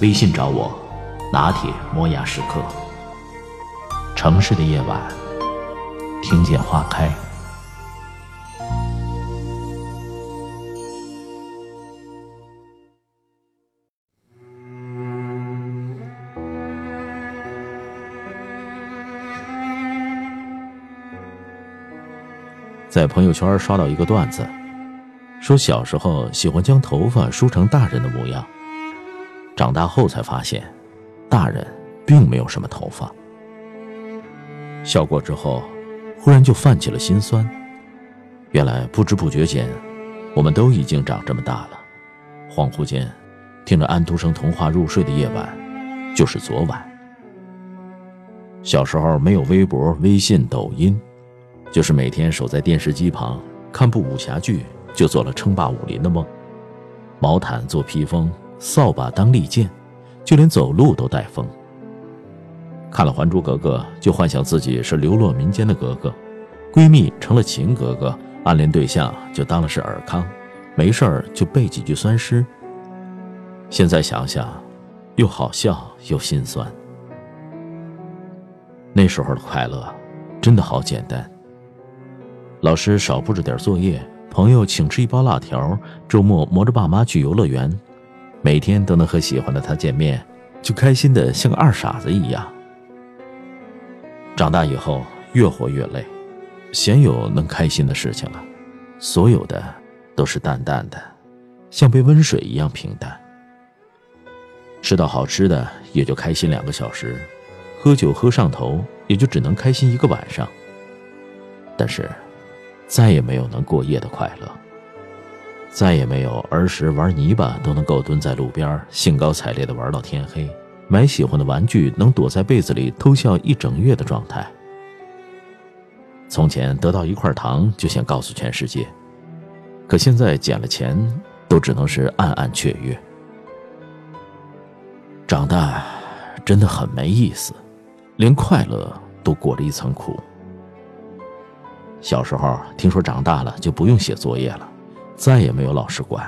微信找我，拿铁磨牙时刻。城市的夜晚，听见花开。在朋友圈刷到一个段子，说小时候喜欢将头发梳成大人的模样，长大后才发现，大人并没有什么头发。笑过之后，忽然就泛起了心酸。原来不知不觉间，我们都已经长这么大了。恍惚间，听着安徒生童话入睡的夜晚，就是昨晚。小时候没有微博、微信、抖音。就是每天守在电视机旁看部武侠剧，就做了称霸武林的梦。毛毯做披风，扫把当利剑，就连走路都带风。看了《还珠格格》，就幻想自己是流落民间的格格，闺蜜成了秦格格，暗恋对象就当了是尔康，没事儿就背几句酸诗。现在想想，又好笑又心酸。那时候的快乐，真的好简单。老师少布置点作业，朋友请吃一包辣条，周末磨着爸妈去游乐园，每天都能和喜欢的他见面，就开心的像个二傻子一样。长大以后越活越累，鲜有能开心的事情了，所有的都是淡淡的，像杯温水一样平淡。吃到好吃的也就开心两个小时，喝酒喝上头也就只能开心一个晚上。但是。再也没有能过夜的快乐，再也没有儿时玩泥巴都能够蹲在路边兴高采烈的玩到天黑，买喜欢的玩具能躲在被子里偷笑一整月的状态。从前得到一块糖就想告诉全世界，可现在捡了钱都只能是暗暗雀跃。长大真的很没意思，连快乐都裹着一层苦。小时候听说长大了就不用写作业了，再也没有老师管。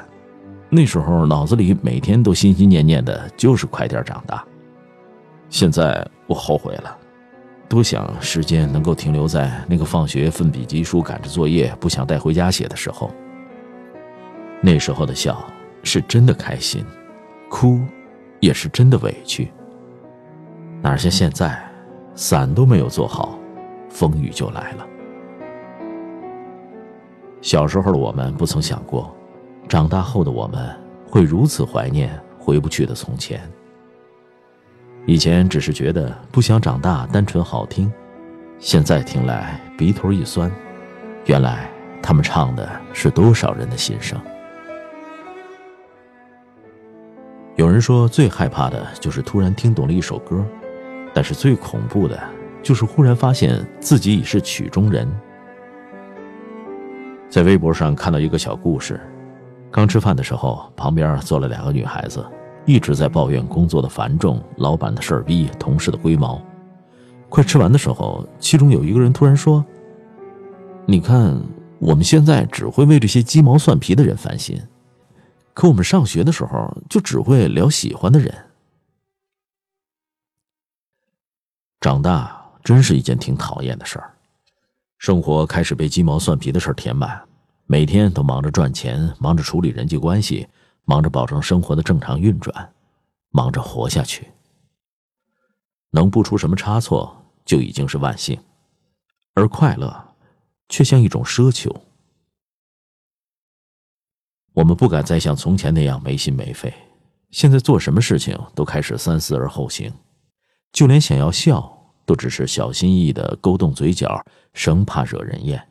那时候脑子里每天都心心念念的就是快点长大。现在我后悔了，多想时间能够停留在那个放学奋笔疾书赶着作业不想带回家写的时候。那时候的笑是真的开心，哭也是真的委屈。哪像现在，伞都没有做好，风雨就来了。小时候的我们不曾想过，长大后的我们会如此怀念回不去的从前。以前只是觉得不想长大，单纯好听，现在听来鼻头一酸，原来他们唱的是多少人的心声。有人说最害怕的就是突然听懂了一首歌，但是最恐怖的就是忽然发现自己已是曲中人。在微博上看到一个小故事，刚吃饭的时候，旁边坐了两个女孩子，一直在抱怨工作的繁重、老板的事儿逼、同事的龟毛。快吃完的时候，其中有一个人突然说：“你看，我们现在只会为这些鸡毛蒜皮的人烦心，可我们上学的时候就只会聊喜欢的人。”长大真是一件挺讨厌的事儿。生活开始被鸡毛蒜皮的事儿填满，每天都忙着赚钱，忙着处理人际关系，忙着保证生活的正常运转，忙着活下去。能不出什么差错就已经是万幸，而快乐，却像一种奢求。我们不敢再像从前那样没心没肺，现在做什么事情都开始三思而后行，就连想要笑。都只是小心翼翼的勾动嘴角，生怕惹人厌。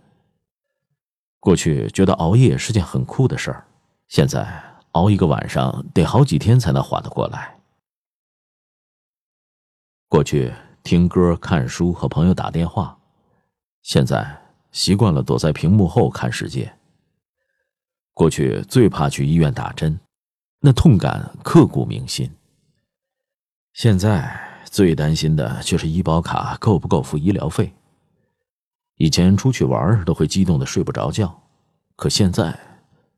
过去觉得熬夜是件很酷的事儿，现在熬一个晚上得好几天才能缓得过来。过去听歌、看书和朋友打电话，现在习惯了躲在屏幕后看世界。过去最怕去医院打针，那痛感刻骨铭心。现在最担心的就是医保卡够不够付医疗费。以前出去玩都会激动的睡不着觉，可现在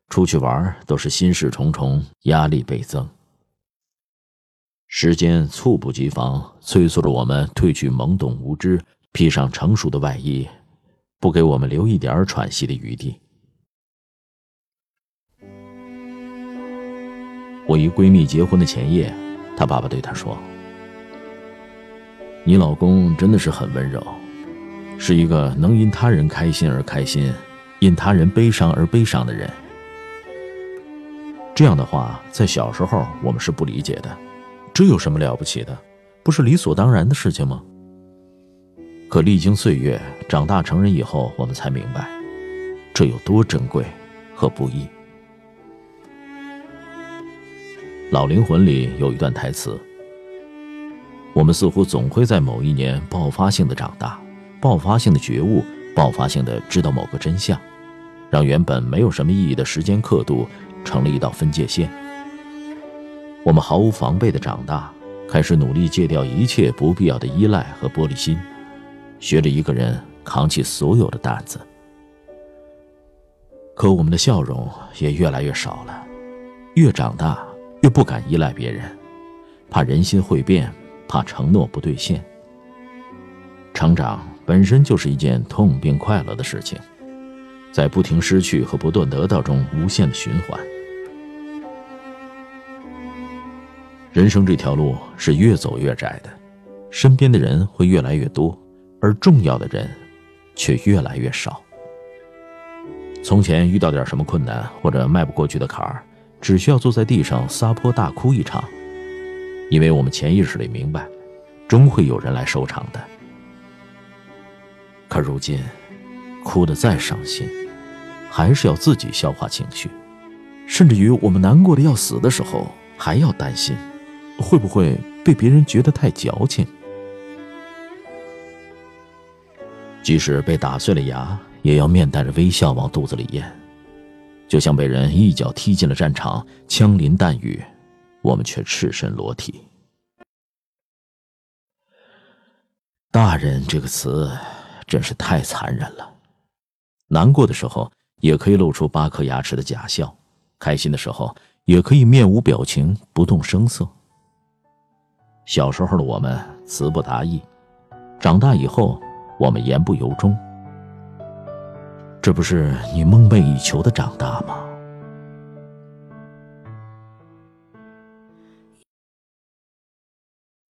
出去玩都是心事重重，压力倍增。时间猝不及防，催促着我们褪去懵懂无知，披上成熟的外衣，不给我们留一点喘息的余地。我一闺蜜结婚的前夜，她爸爸对她说：“你老公真的是很温柔，是一个能因他人开心而开心，因他人悲伤而悲伤的人。”这样的话，在小时候我们是不理解的。这有什么了不起的？不是理所当然的事情吗？可历经岁月，长大成人以后，我们才明白，这有多珍贵和不易。《老灵魂》里有一段台词：“我们似乎总会在某一年爆发性的长大，爆发性的觉悟，爆发性的知道某个真相，让原本没有什么意义的时间刻度，成了一道分界线。”我们毫无防备的长大，开始努力戒掉一切不必要的依赖和玻璃心，学着一个人扛起所有的担子。可我们的笑容也越来越少了，越长大越不敢依赖别人，怕人心会变，怕承诺不兑现。成长本身就是一件痛并快乐的事情，在不停失去和不断得到中无限的循环。人生这条路是越走越窄的，身边的人会越来越多，而重要的人却越来越少。从前遇到点什么困难或者迈不过去的坎儿，只需要坐在地上撒泼大哭一场，因为我们潜意识里明白，终会有人来收场的。可如今，哭得再伤心，还是要自己消化情绪，甚至于我们难过的要死的时候，还要担心。会不会被别人觉得太矫情？即使被打碎了牙，也要面带着微笑往肚子里咽。就像被人一脚踢进了战场，枪林弹雨，我们却赤身裸体。大人这个词，真是太残忍了。难过的时候，也可以露出八颗牙齿的假笑；开心的时候，也可以面无表情，不动声色。小时候的我们词不达意，长大以后我们言不由衷。这不是你梦寐以求的长大吗？